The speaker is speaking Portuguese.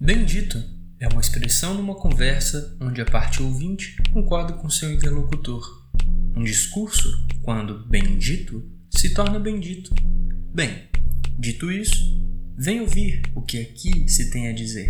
Bendito é uma expressão numa conversa onde a parte ouvinte concorda com seu interlocutor. Um discurso, quando bendito, se torna bendito. Bem, dito isso, vem ouvir o que aqui se tem a dizer.